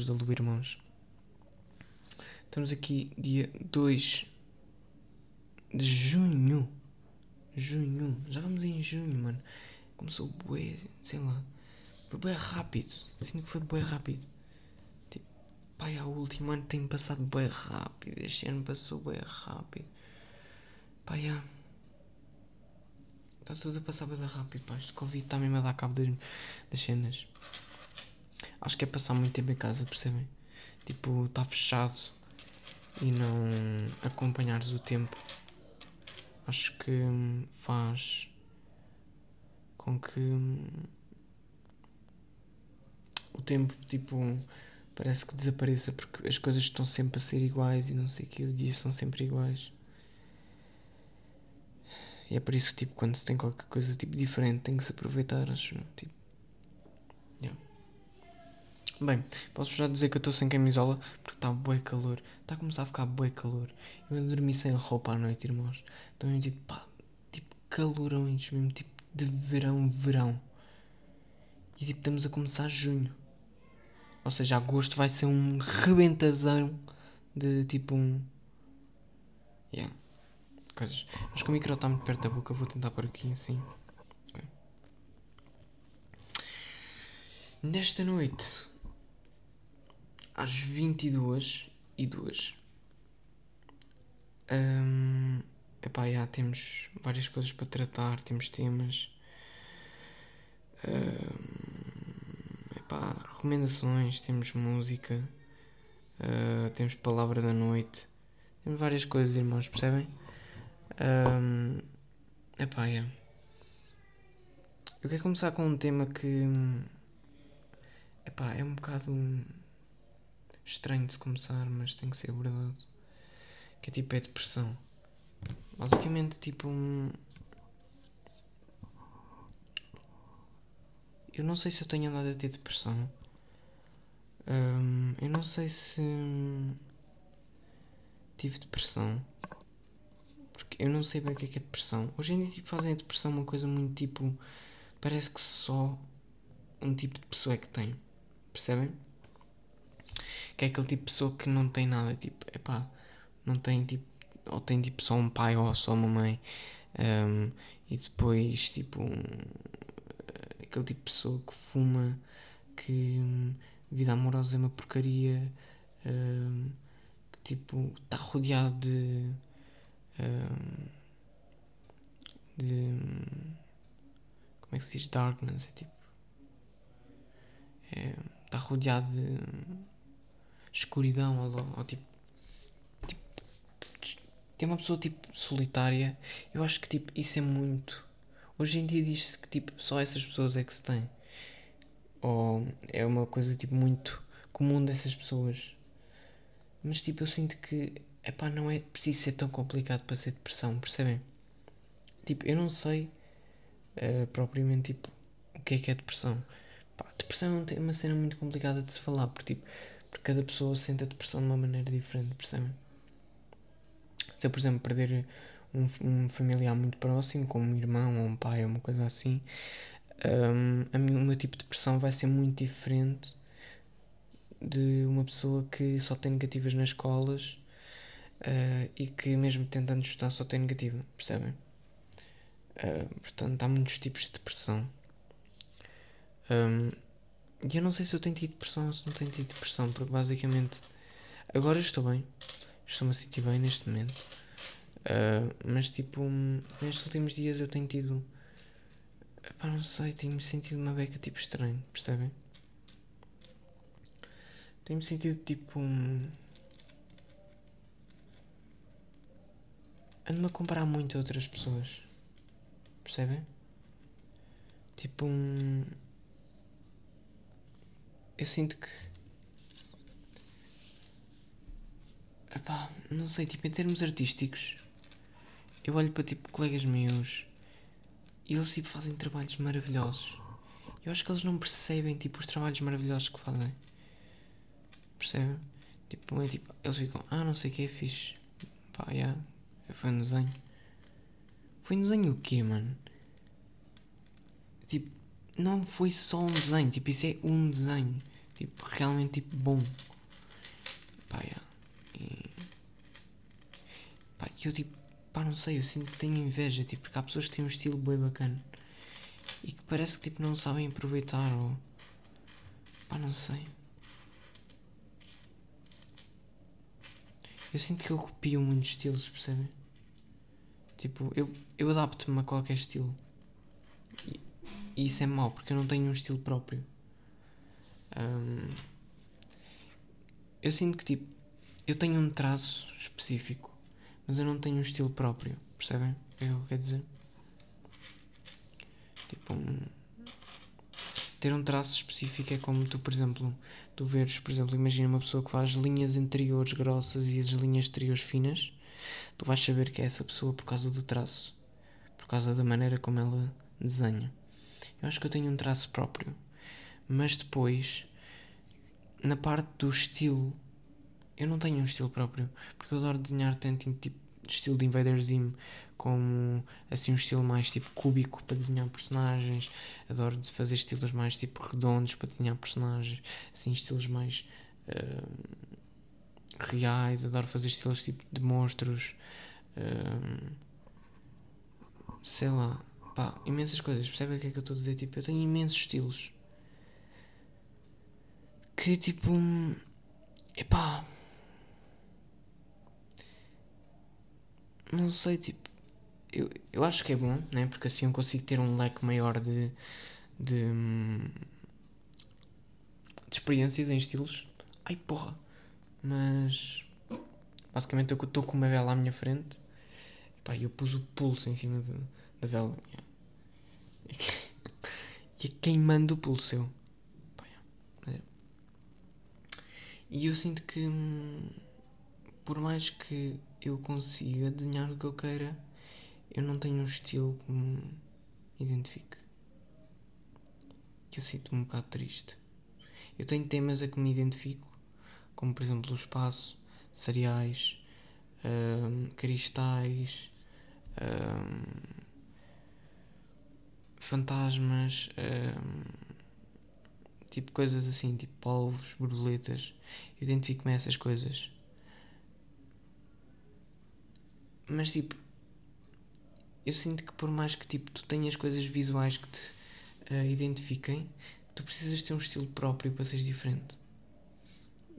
Luz da lua, irmãos. Estamos aqui dia 2 de junho. Junho. Já vamos em junho, mano. Começou bué, sei lá. Foi bué rápido. Sinto que foi bué rápido. Tipo, pai, a último ano tem passado bué rápido. Este ano passou bué rápido. Pai, já. Está tudo a passar bué rápido, pá. Este Covid está mesmo a dar cabo das, das cenas. Acho que é passar muito tempo em casa, percebem? Tipo, está fechado e não acompanhares o tempo. Acho que hum, faz com que hum, o tempo, tipo, parece que desapareça porque as coisas estão sempre a ser iguais e não sei o que, os dias são sempre iguais. E é por isso que, tipo, quando se tem qualquer coisa, tipo, diferente, tem que se aproveitar, acho, tipo. Bem, posso já dizer que eu estou sem camisola porque está bué calor. Está a começar a ficar bué calor. Eu dormir sem roupa à noite, irmãos. Então eu tipo, pá, tipo calorões, mesmo tipo de verão, verão. E tipo, estamos a começar junho. Ou seja, agosto vai ser um rebentazão de tipo um. Yeah. Coisas. Mas como o micro está muito perto da boca, vou tentar pôr aqui assim. Ok. Nesta noite, às 22 e 2 um, epá, já temos várias coisas para tratar, temos temas. Um, epá, recomendações, temos música, uh, temos palavra da noite, temos várias coisas, irmãos, percebem? Um, epá, yeah. Eu quero começar com um tema que epá, é um bocado estranho de começar, mas tem que ser verdade. Que é tipo é depressão. Basicamente tipo um... Eu não sei se eu tenho andado a ter depressão. Um, eu não sei se tive depressão. Porque eu não sei bem o que é, que é depressão. Hoje em dia tipo, fazem a depressão uma coisa muito tipo. Parece que só um tipo de pessoa é que tem. Percebem? Que é aquele tipo de pessoa que não tem nada. Tipo, epá, não tem tipo. Ou tem tipo só um pai ou só uma mãe. Um, e depois tipo. Um, aquele tipo de pessoa que fuma. Que um, vida amorosa é uma porcaria. Um, que tipo. Está rodeado de. de. Como é que se diz? Darkness. É tipo. É, está rodeado de escuridão ou, ou tipo, tipo, tem uma pessoa tipo solitária eu acho que tipo isso é muito. Hoje em dia diz-se que tipo só essas pessoas é que se tem. Ou é uma coisa tipo muito comum dessas pessoas. Mas tipo eu sinto que epá, não é preciso ser tão complicado para ser depressão percebem? Tipo eu não sei uh, propriamente tipo o que é que é depressão. Pá, depressão é uma cena muito complicada de se falar, porque, tipo, porque cada pessoa sente a depressão de uma maneira diferente, percebem? Se eu, por exemplo, perder um, um familiar muito próximo, como um irmão ou um pai ou uma coisa assim, um, a mim, o meu tipo de depressão vai ser muito diferente de uma pessoa que só tem negativas nas escolas uh, e que, mesmo tentando estudar, só tem negativa, percebem? Uh, portanto, há muitos tipos de depressão. Um, e eu não sei se eu tenho tido depressão ou se não tenho tido depressão, porque basicamente agora estou bem, estou-me a sentir bem neste momento. Uh, mas tipo, nestes últimos dias eu tenho tido. Pá, não sei, tenho-me sentido uma beca tipo estranho, percebem? Tenho-me sentido tipo. Um... Ando-me a comparar muito a outras pessoas, percebem? Tipo um eu sinto que. Epá, não sei, tipo, em termos artísticos, eu olho para tipo colegas meus e eles tipo fazem trabalhos maravilhosos. Eu acho que eles não percebem tipo os trabalhos maravilhosos que fazem. Percebem? Tipo, é tipo, eles ficam, ah, não sei o que é fixe. Pá, yeah, foi um desenho. Foi um desenho o quê, mano? tipo, não foi só um desenho, tipo, isso é um desenho, tipo, realmente, tipo, bom. Pá, yeah. e, pá, eu, tipo, pá, não sei, eu sinto que tenho inveja, tipo, porque há pessoas que têm um estilo bem bacana e que parece que, tipo, não sabem aproveitar ou, pá, não sei. Eu sinto que eu copio muitos estilos, percebem? Tipo, eu, eu adapto-me a qualquer estilo. E, e, isso é mau, porque eu não tenho um estilo próprio. Um, eu sinto que, tipo, eu tenho um traço específico, mas eu não tenho um estilo próprio, percebem? O é que eu quero dizer? Tipo, um, ter um traço específico é como tu, por exemplo, tu veres, por exemplo, imagina uma pessoa que faz linhas interiores grossas e as linhas exteriores finas, tu vais saber que é essa pessoa por causa do traço, por causa da maneira como ela desenha. Eu acho que eu tenho um traço próprio, mas depois, na parte do estilo, eu não tenho um estilo próprio, porque eu adoro desenhar tanto tipo estilo de Invader Zim como assim um estilo mais tipo cúbico para desenhar personagens. Adoro de fazer estilos mais tipo redondos para desenhar personagens, assim estilos mais uh, reais. Adoro fazer estilos tipo de monstros. Uh, sei lá, pá, imensas coisas. Percebe o que é que eu estou a dizer? Tipo, eu tenho imensos estilos que tipo, epá. Não sei, tipo. Eu, eu acho que é bom, né? Porque assim eu consigo ter um leque maior de. de. de experiências em estilos. Ai porra! Mas. Basicamente eu estou com uma vela à minha frente. E pá, eu pus o pulso em cima da vela. E é queimando o pulso eu. Pá, é. E eu sinto que. Hum, por mais que eu consiga desenhar o que eu queira, eu não tenho um estilo que me identifique. Que eu sinto-me um bocado triste. Eu tenho temas a que me identifico, como por exemplo o espaço, cereais, um, cristais, um, fantasmas, um, tipo coisas assim, tipo polvos, borboletas. Eu identifico-me a essas coisas. Mas tipo, eu sinto que por mais que tipo, tu tenhas coisas visuais que te uh, identifiquem, tu precisas ter um estilo próprio para seres diferente.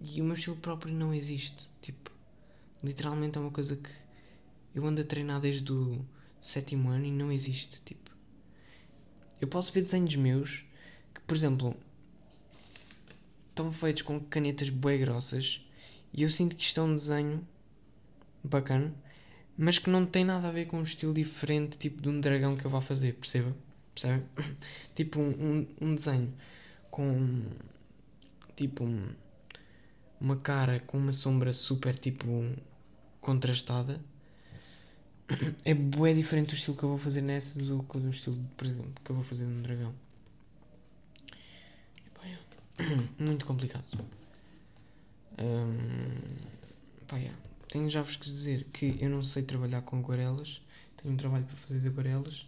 E o meu estilo próprio não existe. Tipo, literalmente é uma coisa que eu ando a treinar desde o sétimo ano e não existe. Tipo, eu posso ver desenhos meus que, por exemplo, estão feitos com canetas bué grossas e eu sinto que isto é um desenho bacana mas que não tem nada a ver com um estilo diferente, tipo de um dragão que eu vá fazer, perceba? Percebe? tipo um, um, desenho com tipo um, uma cara com uma sombra super tipo contrastada é bué diferente do estilo que eu vou fazer nessa do que do estilo que eu vou fazer num dragão. Muito complicado. Um, pá, yeah. Tenho já vos que dizer que eu não sei trabalhar com aguarelas. Tenho um trabalho para fazer de aguarelas.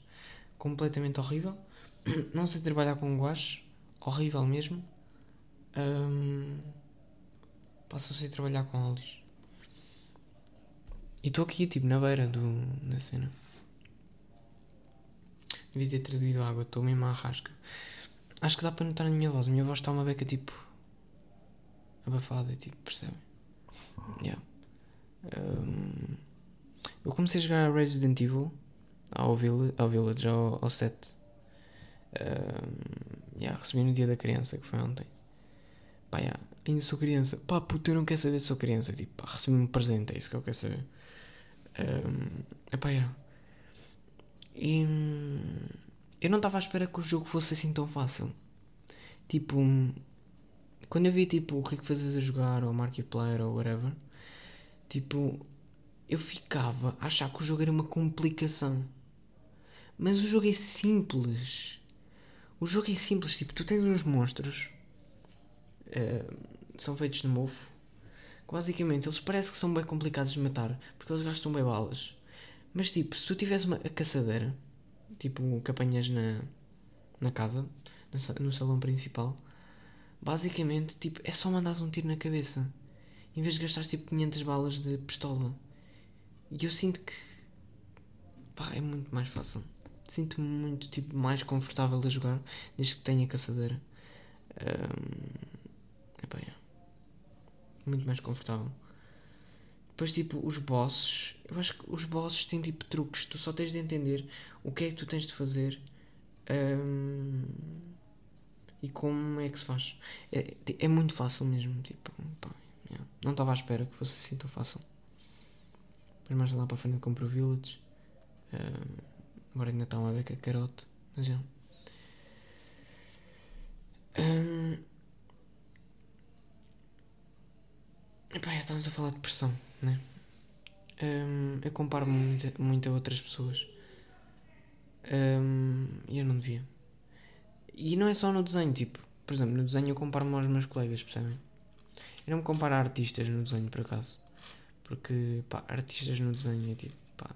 Completamente horrível. Não sei trabalhar com guache. Horrível mesmo. Um, passo a sei trabalhar com óleos. E estou aqui, tipo, na beira do, da cena. Devia ter trazido água, estou mesmo à rasca. Acho que dá para notar na minha voz. A minha voz está uma beca tipo. abafada, tipo, percebem? Yeah. Um, eu comecei a jogar Resident Evil ao, Village, ao Village, ao, ao 7. Um, yeah, recebi no dia da criança, que foi ontem. Pá, yeah, ainda sou criança. Pá, puto, eu não quero saber se sou criança. Tipo, pá, recebi um presente, é isso que eu quero saber. Um, epá, yeah. E eu não estava à espera que o jogo fosse assim tão fácil. Tipo, quando eu vi tipo o Rico Fazes a jogar, ou Markiplier, ou whatever, Tipo, eu ficava a achar que o jogo era uma complicação. Mas o jogo é simples. O jogo é simples. Tipo, tu tens uns monstros. Uh, são feitos de mofo. Basicamente, eles parecem que são bem complicados de matar. Porque eles gastam bem balas. Mas tipo, se tu tivesse uma caçadeira. Tipo, que apanhas na, na casa, no salão principal, basicamente, tipo, é só mandar um tiro na cabeça. Em vez de gastar tipo 500 balas de pistola. E eu sinto que. pá, é muito mais fácil. Sinto-me muito tipo, mais confortável a jogar desde que tenha caçadeira. Um, é. Muito mais confortável. Depois, tipo, os bosses. Eu acho que os bosses têm tipo truques. Tu só tens de entender o que é que tu tens de fazer. Um, e como é que se faz. É, é muito fácil mesmo. Tipo, pá, yeah. não estava à espera que fosse assim tão fácil. Depois mais lá para a frente compro o Village. Um, agora ainda está uma beca carote. Mas já. Um, epá, estamos a falar de pressão, né? Um, eu comparo-me muito, muito, a outras pessoas. Um, eu não devia. E não é só no desenho, tipo, por exemplo, no desenho eu comparo-me aos meus colegas, percebem? Eu não me comparo a artistas no desenho, por acaso. Porque, pá, artistas no desenho é tipo, pá,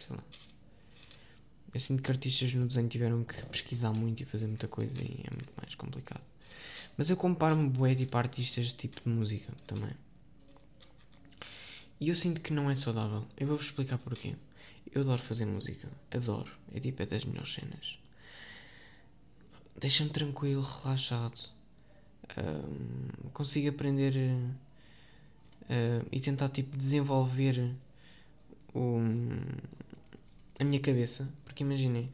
sei lá. Eu sinto que artistas no desenho tiveram que pesquisar muito e fazer muita coisa e é muito mais complicado. Mas eu comparo-me bué, tipo, a artistas de tipo de música também. E eu sinto que não é saudável. Eu vou-vos explicar porquê. Eu adoro fazer música. Adoro. É tipo, é das melhores cenas deixa-me tranquilo, relaxado. Um, consigo aprender uh, e tentar tipo desenvolver o, a minha cabeça. Porque imaginem,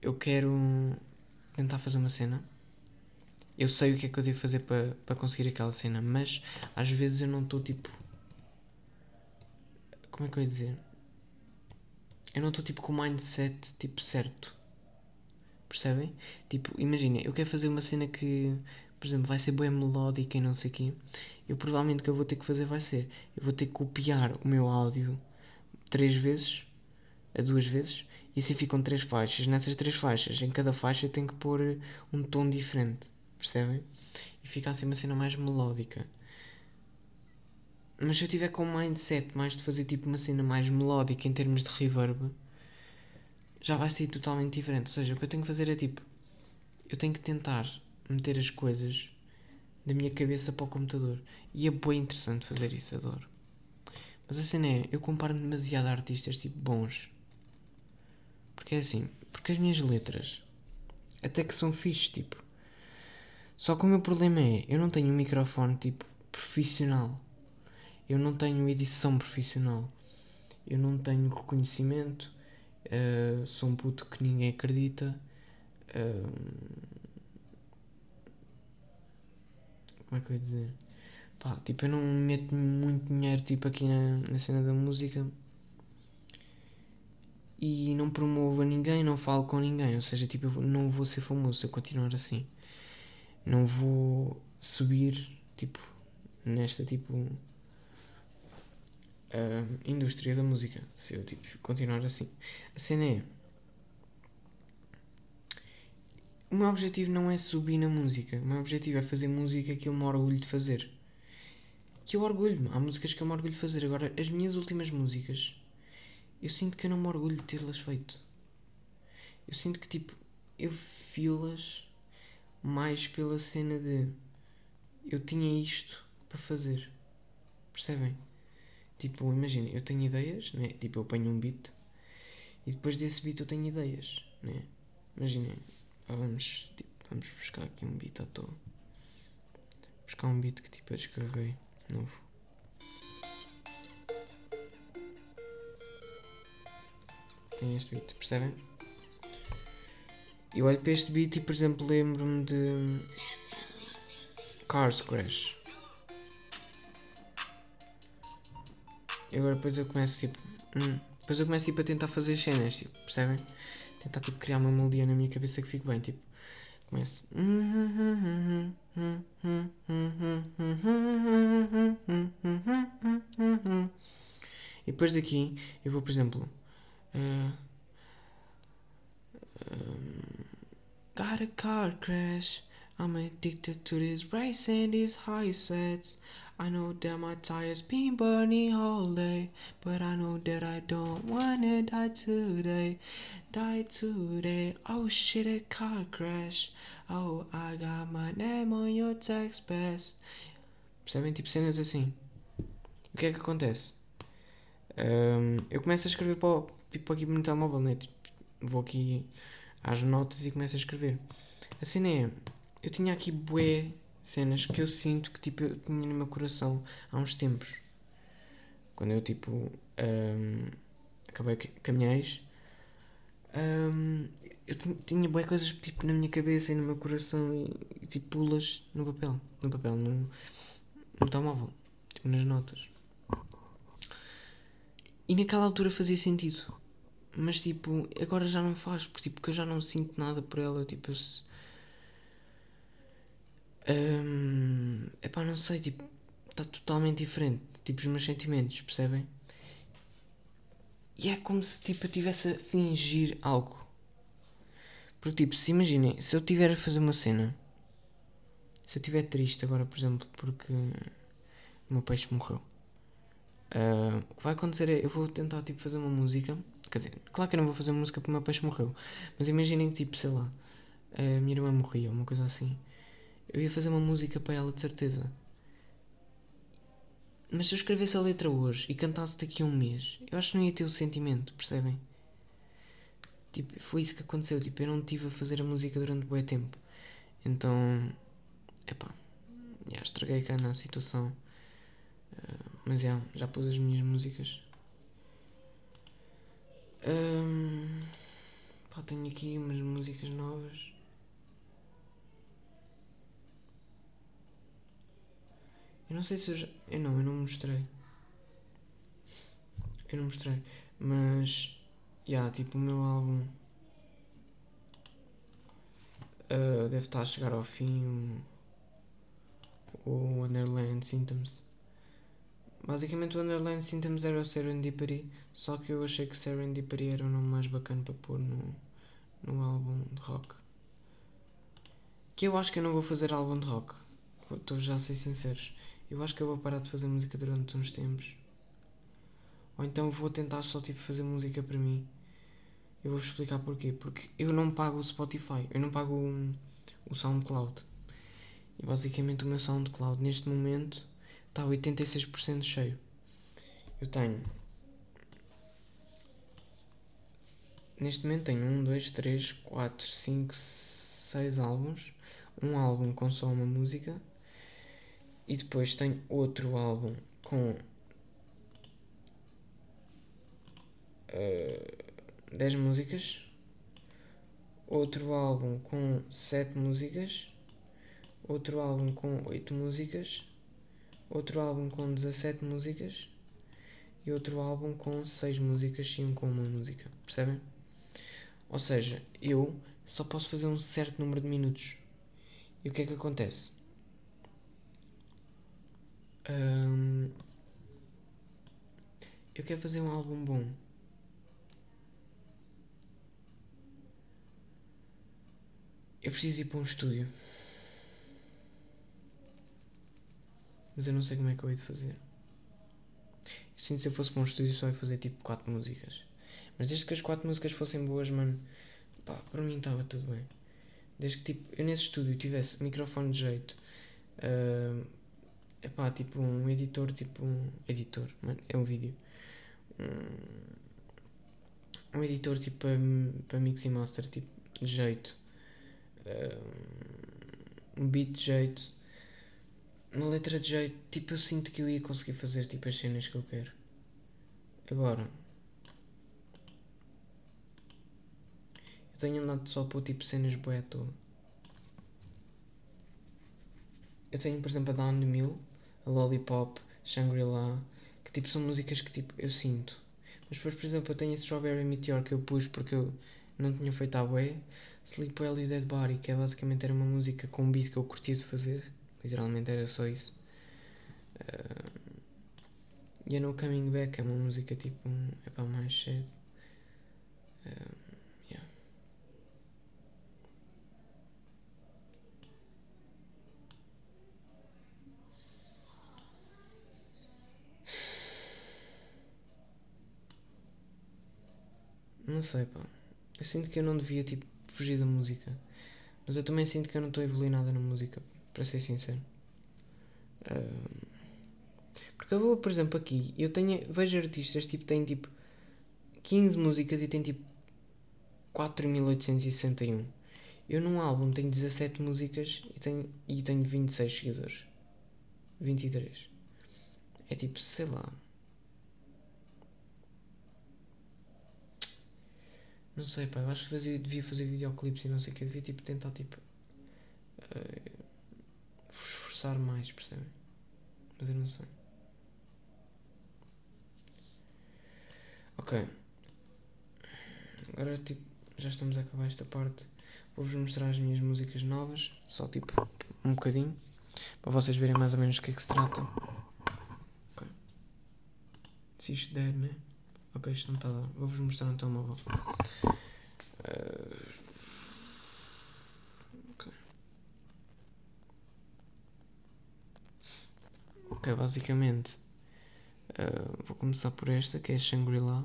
eu quero tentar fazer uma cena. Eu sei o que é que eu devo fazer para, conseguir aquela cena, mas às vezes eu não estou tipo. Como é que eu ia dizer? Eu não estou tipo com o mindset tipo certo. Percebem? Tipo, imagina, eu quero fazer uma cena que, por exemplo, vai ser bem melódica e não sei o quê. Eu provavelmente o que eu vou ter que fazer vai ser, eu vou ter que copiar o meu áudio três vezes, a duas vezes, e assim ficam três faixas. Nessas três faixas, em cada faixa eu tenho que pôr um tom diferente, percebem? E fica assim uma cena mais melódica. Mas se eu tiver com um mindset mais de fazer tipo uma cena mais melódica em termos de reverb, já vai sair totalmente diferente. Ou seja, o que eu tenho que fazer é tipo, eu tenho que tentar meter as coisas da minha cabeça para o computador. E é bem interessante fazer isso, adoro. Mas a cena é, eu comparo demasiado a artistas tipo bons. Porque é assim, porque as minhas letras até que são fixe, tipo. Só que o meu problema é, eu não tenho um microfone tipo profissional. Eu não tenho edição profissional. Eu não tenho reconhecimento. Uh, sou um puto que ninguém acredita. Uh, como é que eu ia dizer? Pá, tipo, eu não meto muito dinheiro tipo, aqui na, na cena da música e não promovo a ninguém, não falo com ninguém. Ou seja, tipo, eu não vou ser famoso se eu continuar assim. Não vou subir, tipo, nesta, tipo, uh, indústria da música. Se eu tipo, continuar assim. A cena é. O meu objetivo não é subir na música. O meu objetivo é fazer música que eu me orgulho de fazer. Que eu orgulho-me. Há músicas que eu me orgulho de fazer. Agora, as minhas últimas músicas, eu sinto que eu não me orgulho de tê-las feito. Eu sinto que, tipo, eu filas mais pela cena de eu tinha isto para fazer. Percebem? Tipo, imagina, eu tenho ideias, né? Tipo, eu ponho um beat e depois desse beat eu tenho ideias, né? Imaginem, vamos, tipo, vamos buscar aqui um beat à toa. Buscar um beat que tipo eu descarreguei, novo. Tem este beat, percebem? Eu olho para este beat e, por exemplo, lembro-me de Cars Crash. E agora depois eu começo tipo. Hum, depois eu começo tipo, a tentar fazer cenas, tipo, percebem? Tentar tipo criar uma melodia na minha cabeça que fique bem, tipo. Começo. E depois daqui eu vou, por exemplo. Uh, um, got a car crash. I'm addicted to this race and these high sets. I know that my tires been burning all day, but I know that I don't wanna die today. Die today. Oh shit, a car crash. Oh, I got my name on your text best. Percebem? Tipo cenas assim. O que é que acontece? Um, eu começo a escrever para, o, tipo, aqui no telemóvel, né? Tipo, vou aqui às notas e começo a escrever. A cena é, eu tinha aqui bué cenas que eu sinto que tipo, eu tinha no meu coração há uns tempos. Quando eu tipo um, acabei com um, eu tinha bué coisas tipo na minha cabeça e no meu coração e, e tipo pulas no papel. No papel, no, no telemóvel. Tipo nas notas. E naquela altura fazia sentido. Mas tipo, agora já não faz, porque, tipo, eu já não sinto nada por ela. Tipo, eu. Um, epá, não sei, tipo, está totalmente diferente. Tipo, os meus sentimentos, percebem? E é como se tipo, eu estivesse a fingir algo. Porque, tipo, se imaginem, se eu tiver a fazer uma cena, se eu estiver triste agora, por exemplo, porque o meu peixe morreu, uh, o que vai acontecer é eu vou tentar tipo, fazer uma música Quer dizer, claro que eu não vou fazer música porque o meu peixe morreu. Mas imaginem que, tipo, sei lá, a minha irmã morria, uma coisa assim. Eu ia fazer uma música para ela, de certeza. Mas se eu escrevesse a letra hoje e cantasse daqui a um mês, eu acho que não ia ter o sentimento, percebem? Tipo, foi isso que aconteceu. Tipo, eu não tive a fazer a música durante bom tempo. Então, epá, já estraguei cá na situação. Uh, mas já, já pus as minhas músicas um, pá, tenho aqui umas músicas novas. Eu não sei se eu já. Eu não, eu não mostrei. Eu não mostrei. Mas. Já, yeah, tipo, o meu álbum. Uh, deve estar a chegar ao fim. O, o Wonderland Symptoms. Basicamente o Underline Symptoms era o Serendipity, só que eu achei que Serendipity era o nome mais bacana para pôr no, no álbum de rock. Que eu acho que eu não vou fazer álbum de rock. Estou já a ser sinceros. Eu acho que eu vou parar de fazer música durante uns tempos. Ou então vou tentar só tipo fazer música para mim. Eu vou explicar porquê. Porque eu não pago o Spotify, eu não pago o, o SoundCloud. E basicamente o meu SoundCloud neste momento está 86% cheio. Eu tenho. Neste momento tenho 1, 2, 3, 4, 5, 6 álbuns. Um álbum com só uma música. E depois tenho outro álbum com uh, 10 músicas. Outro álbum com 7 músicas. Outro álbum com 8 músicas outro álbum com 17 músicas e outro álbum com 6 músicas e um com uma música. Percebem? Ou seja, eu só posso fazer um certo número de minutos. E o que é que acontece? Um, eu quero fazer um álbum bom. Eu preciso ir para um estúdio. Mas eu não sei como é que eu hei de fazer. Eu sinto se eu fosse para um estúdio só ia fazer tipo 4 músicas. Mas desde que as 4 músicas fossem boas, mano, pá, para mim estava tudo bem. Desde que tipo, eu nesse estúdio tivesse microfone de jeito, uh, epá, tipo um editor, tipo um editor, mano, é um vídeo. Um, um editor tipo para, para mix e master, tipo de jeito. Um beat de jeito uma letra de jeito, tipo, eu sinto que eu ia conseguir fazer tipo as cenas que eu quero. Agora, eu tenho andado só por tipo cenas boé à toa. Eu tenho, por exemplo, a Down the Mill, Lollipop, Shangri-La, que tipo são músicas que tipo eu sinto. Mas depois, por exemplo, eu tenho a Strawberry Meteor que eu pus porque eu não tinha feito a bué. Sleep Well e Dead Body, que é basicamente era uma música com um beat que eu curtia de fazer. Literalmente era só isso. Uh, e a No Coming Back é uma música tipo. é para mais cedo. Uh, Não sei, pá. Eu sinto que eu não devia, tipo, fugir da música. Mas eu também sinto que eu não estou a evoluir nada na música, para ser sincero. Uh, porque eu vou, por exemplo, aqui, eu tenho, vejo artistas, tipo, têm tipo 15 músicas e têm tipo 4.861. Eu num álbum tenho 17 músicas e tenho, e tenho 26 seguidores. 23. É tipo, sei lá. Não sei, pá, eu acho que fazia, devia fazer videoclipes e não sei o que. Devia tipo, tentar tipo. Uh, esforçar mais, percebem? Mas eu não sei. Ok. Agora tipo, já estamos a acabar esta parte. Vou-vos mostrar as minhas músicas novas, só tipo um bocadinho, para vocês verem mais ou menos do que é que se trata. Ok. Se isto der, né? Ok, isto não está a dar. Vou-vos mostrar no telemóvel. Uh... Ok, basicamente. Uh, vou começar por esta que é Shangri-La.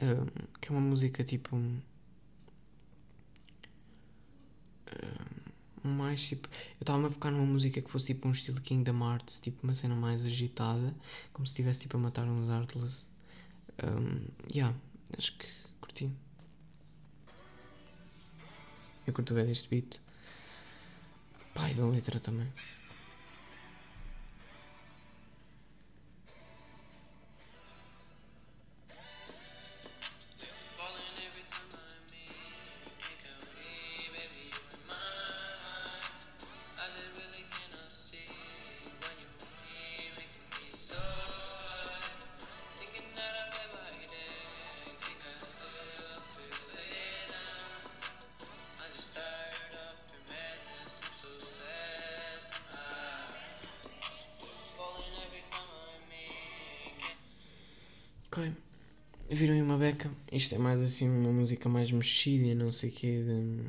Uh, que é uma música tipo mais tipo. Eu estava a focar numa música que fosse tipo um estilo Kingdom Hearts, tipo uma cena mais agitada, como se estivesse tipo a matar uns Heartless. Um, yeah, acho que curti. Eu curto bem deste beat. Pai da letra também. Isto é mais assim uma música mais mexida, não sei o quê. De...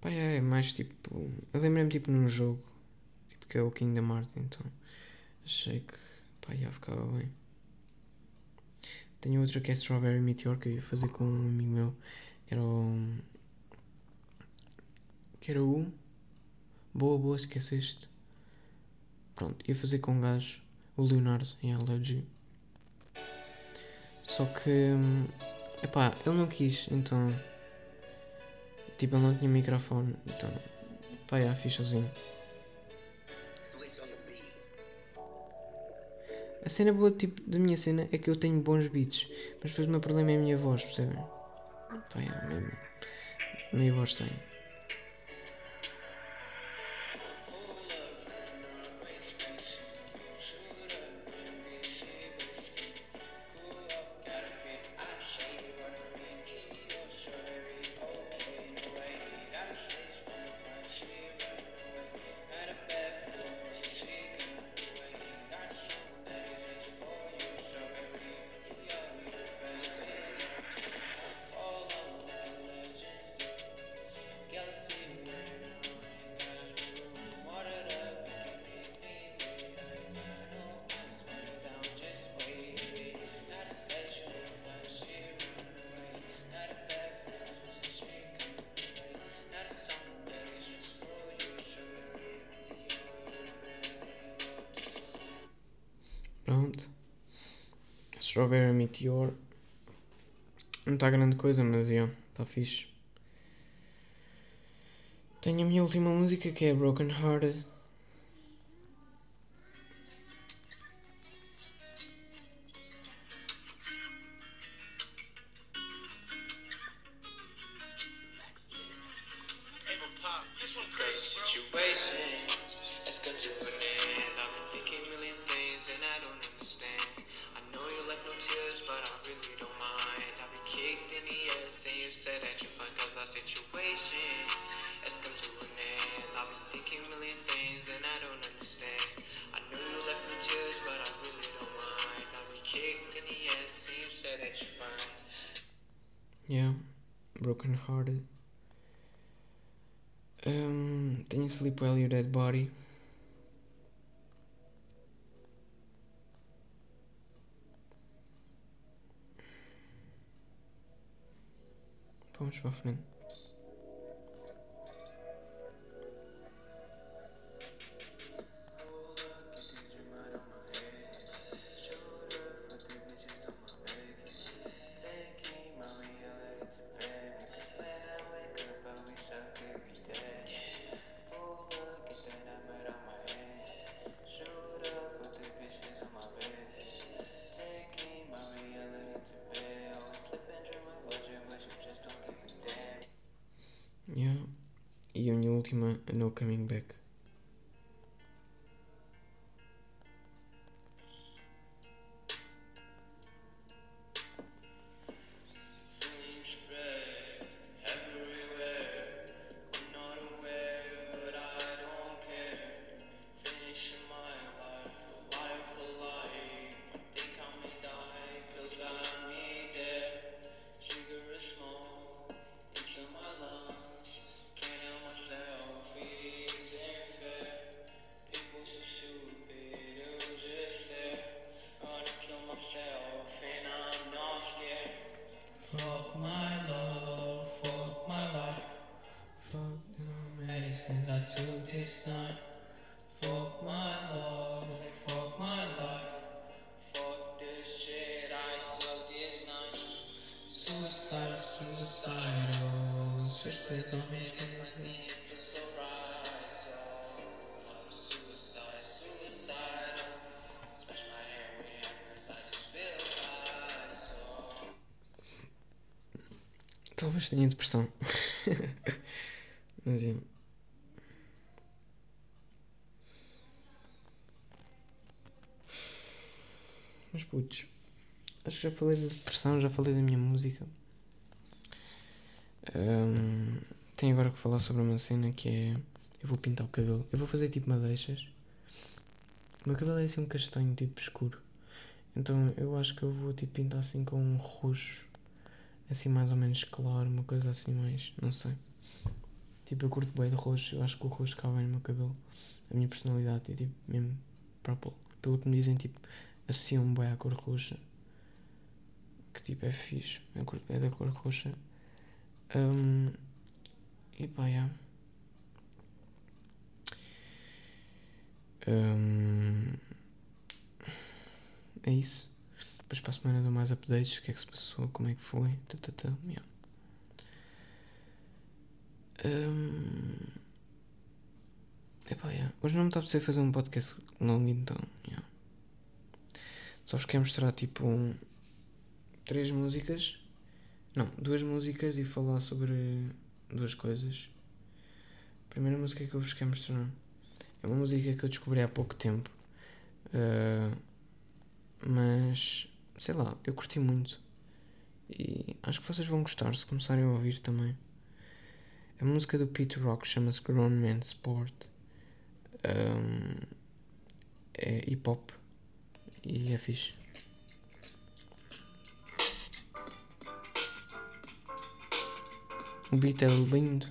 Pá, é, é mais tipo. Eu lembrei-me tipo num jogo, tipo que é o Kingdom Hearts, então achei que pá, já ficava bem. Tenho outra que é Strawberry Meteor que eu ia fazer com um amigo meu, que era o. que era o. Boa, boa, esqueceste. Pronto, ia fazer com um gajo o Leonardo em Allergy. Só que. Epá, ele não quis, então. Tipo, ele não tinha microfone, então. Pá, já, fiz sozinho. A cena boa tipo, da minha cena é que eu tenho bons beats, mas depois o meu problema é a minha voz, percebem? Pá, já, mesmo. Meio voz tenho. Strawberry Meteor. Não está grande coisa, mas é, está fixe. Tenho a minha última música que é Broken Hearted. Vamos Tenha depressão. Mas é. Mas putz, acho que já falei da depressão, já falei da minha música. Ahm, tenho agora que falar sobre uma cena que é. Eu vou pintar o cabelo. Eu vou fazer tipo madeixas. O meu cabelo é assim um castanho tipo escuro. Então eu acho que eu vou tipo pintar assim com um roxo assim mais ou menos claro, uma coisa assim mais, não sei. Tipo, eu curto bem de roxo, eu acho que o roxo cabe bem no meu cabelo. A minha personalidade é tipo mesmo purple. Pelo que me dizem, tipo, associam bem à cor roxa. Que tipo é fixe, eu curto bem da cor roxa. Um, e pá, yeah. Um, é isso. Depois para a semana dou mais updates, o que é que se passou, como é que foi, tá, tá, tá, yeah. Um, epá, yeah. Hoje não me está a fazer um podcast longo então, yeah. Só vos quero mostrar tipo um, três músicas, não, duas músicas e falar sobre duas coisas. A primeira música que eu vos quero mostrar é uma música que eu descobri há pouco tempo. Uh, mas sei lá, eu curti muito. E acho que vocês vão gostar se começarem a ouvir também. A música do Peter Rock chama-se Grown Man Sport. Um, é hip hop e é fixe. O beat é lindo.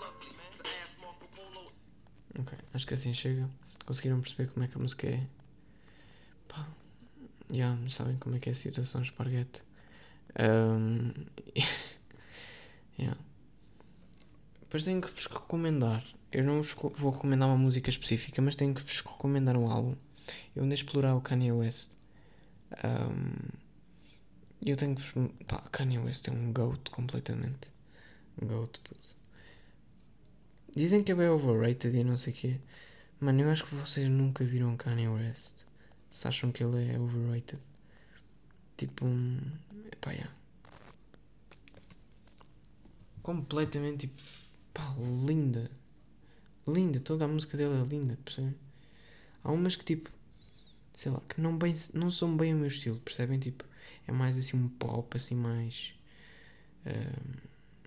Lovely, man. To ask Marco Polo Ok, acho que assim chega. Conseguiram perceber como é que a música é? Já sabem como é que é a situação esparguete. Um, yeah. Depois tenho que vos recomendar. Eu não vos vou recomendar uma música específica, mas tenho que vos recomendar um álbum. Eu andei a explorar o Kanye West. Um, eu tenho que vos. Pá, Kanye West é um goat completamente. Goat, puto. Dizem que é bem overrated e não sei o quê. Mano, eu acho que vocês nunca viram Kanye West. Se acham que ele é overrated. Tipo um. Epá, yeah. Completamente tipo. Pá, linda. Linda. Toda a música dele é linda, percebem? Há umas que tipo. Sei lá, que não, bem, não são bem o meu estilo, percebem? Tipo, é mais assim um pop, assim mais.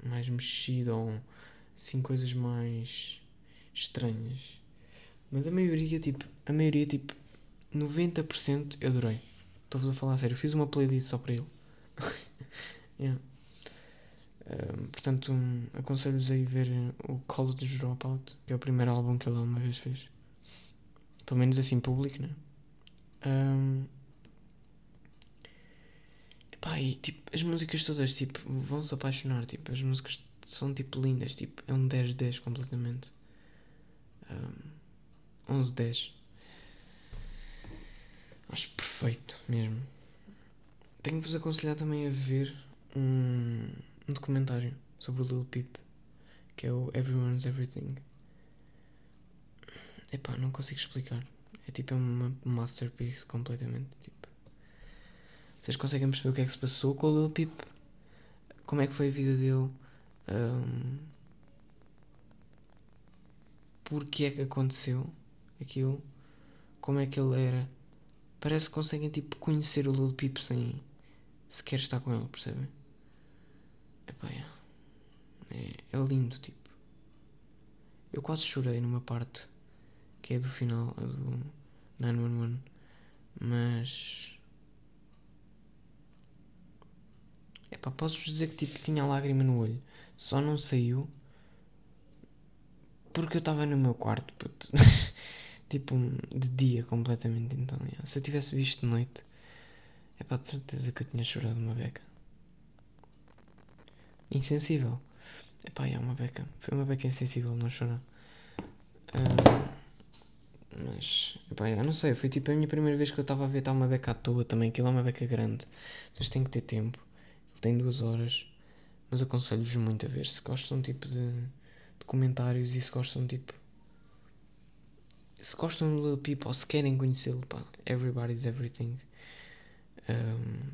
mais mexida ou assim coisas mais estranhas. Mas a maioria, tipo, a maioria, tipo, 90% eu adorei. Estou-vos a falar a sério. Fiz uma playlist só para ele. yeah. Um, portanto, um, aconselho-vos a ir ver o College Dropout, que é o primeiro álbum que ele uma vez fez. Pelo menos assim, público, né? Um, epá, e tipo, as músicas todas tipo, vão se apaixonar. Tipo, as músicas são tipo lindas. Tipo, é um 10-10 completamente. Um, 11-10. Acho perfeito mesmo. Tenho que vos aconselhar também a ver um, um documentário sobre o Lil Peep que é o Everyone's Everything. Epá, não consigo explicar. É tipo uma masterpiece completamente. Tipo. Vocês conseguem perceber o que é que se passou com o Lil Peep? Como é que foi a vida dele? Um, porque é que aconteceu aquilo? Como é que ele era? Parece que conseguem tipo conhecer o Lil Peep sem sequer estar com ele, percebem? É, é, é lindo, tipo. Eu quase chorei numa parte que é do final, do 911, mas. Epá, posso-vos dizer que tipo, tinha lágrima no olho, só não saiu porque eu estava no meu quarto, puto. tipo, de dia completamente. Então, yeah. se eu tivesse visto de noite, é para de certeza que eu tinha chorado uma beca. Insensível. Epá, é uma beca. Foi uma beca insensível, não chorar. Um, mas, epá, eu não sei. Foi tipo a minha primeira vez que eu estava a ver. Está uma beca à toa também. Aquilo é uma beca grande. Vocês têm que ter tempo. Tem duas horas. Mas aconselho-vos muito a ver. Se gostam tipo de, comentários e se gostam tipo se gostam do Lil Peep se querem conhecê-lo, pá, everybody's everything. Um,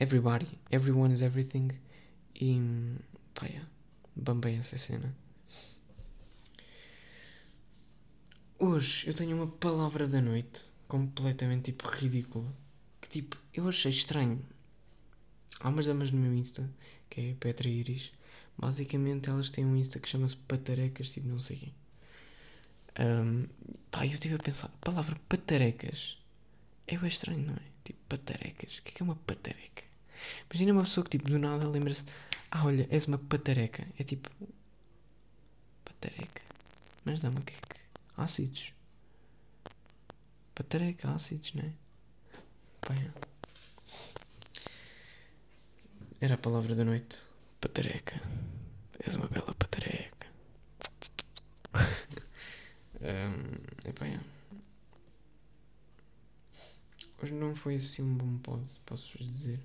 everybody, everyone is everything. E pá, yeah, bambei essa cena. Hoje eu tenho uma palavra da noite completamente tipo ridícula. Que tipo, eu achei estranho. Há umas damas no meu Insta, que é Petra Iris. Basicamente elas têm um Insta que chama-se Patarecas, tipo não sei quem. Um, pá, eu estive a pensar, a palavra patarecas é bem estranho, não é? Tipo, patarecas. O que é, que é uma patareca? Imagina uma pessoa que, tipo, do nada lembra-se: Ah, olha, és uma patareca. É tipo. Patareca. Mas dá-me o que é que. Ácidos. Patareca, ácidos, não é? Pá, é. Era a palavra da noite. Patareca. És uma bela patareca. Um, é. Hoje não foi assim um bom pod, posso-vos dizer.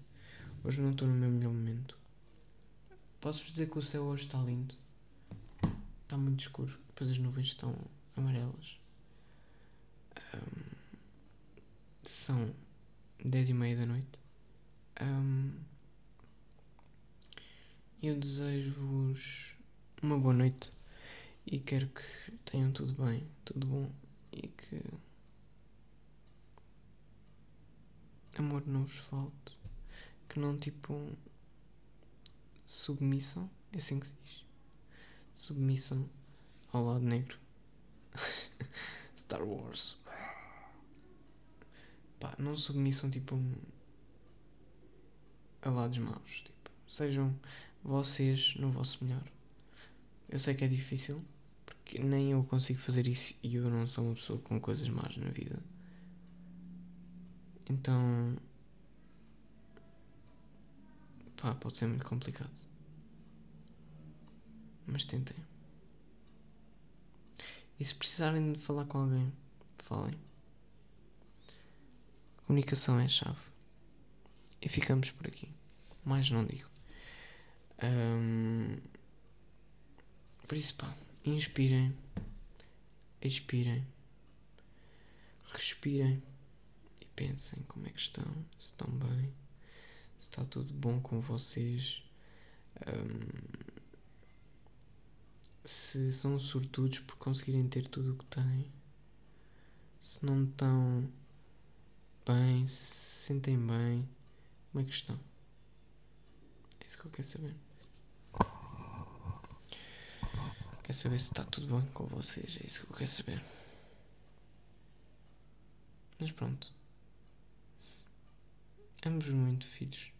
Hoje não estou no meu melhor momento. Posso-vos dizer que o céu hoje está lindo. Está muito escuro. Depois as nuvens estão amarelas. Um, são dez e meia da noite. Um, eu desejo-vos uma boa noite e quero que tenham tudo bem, tudo bom e que amor não vos falte, que não tipo submissão, é assim que se diz, submissão ao lado negro. Star Wars. Pá, não submissão tipo a lados maus, tipo, sejam vocês no vosso melhor. Eu sei que é difícil, porque nem eu consigo fazer isso e eu não sou uma pessoa com coisas más na vida. Então. pá, pode ser muito complicado. Mas tentem. E se precisarem de falar com alguém, falem. Comunicação é a chave. E ficamos por aqui. Mais não digo. Um, por isso, pá, inspirem, expirem, respirem. E pensem como é que estão, se estão bem, se está tudo bom com vocês, um, se são sortudos por conseguirem ter tudo o que têm, se não estão bem, se sentem bem, como é que estão? É isso que eu quero saber. Quero saber se está tudo bem com vocês. É isso que eu quero saber. Mas pronto. Amo-vos muito, filhos.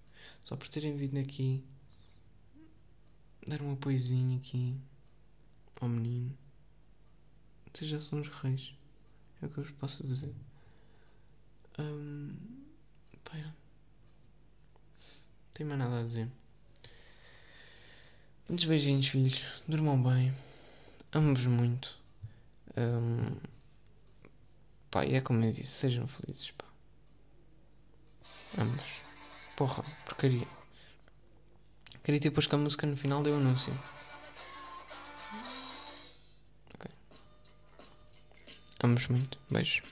Só por terem vindo aqui dar um apoiozinho aqui ao menino. Vocês já são os reis. É o que eu vos posso dizer. Pá, é. Não tenho mais nada a dizer. Muitos beijinhos, filhos. Durmam bem. Amo-vos muito. Hum, pá, e é como eu disse, sejam felizes, pá. Amo-vos. Porra, porcaria. Queria ter depois que a música no final deu anúncio. Ok. Amo-vos muito. Beijo.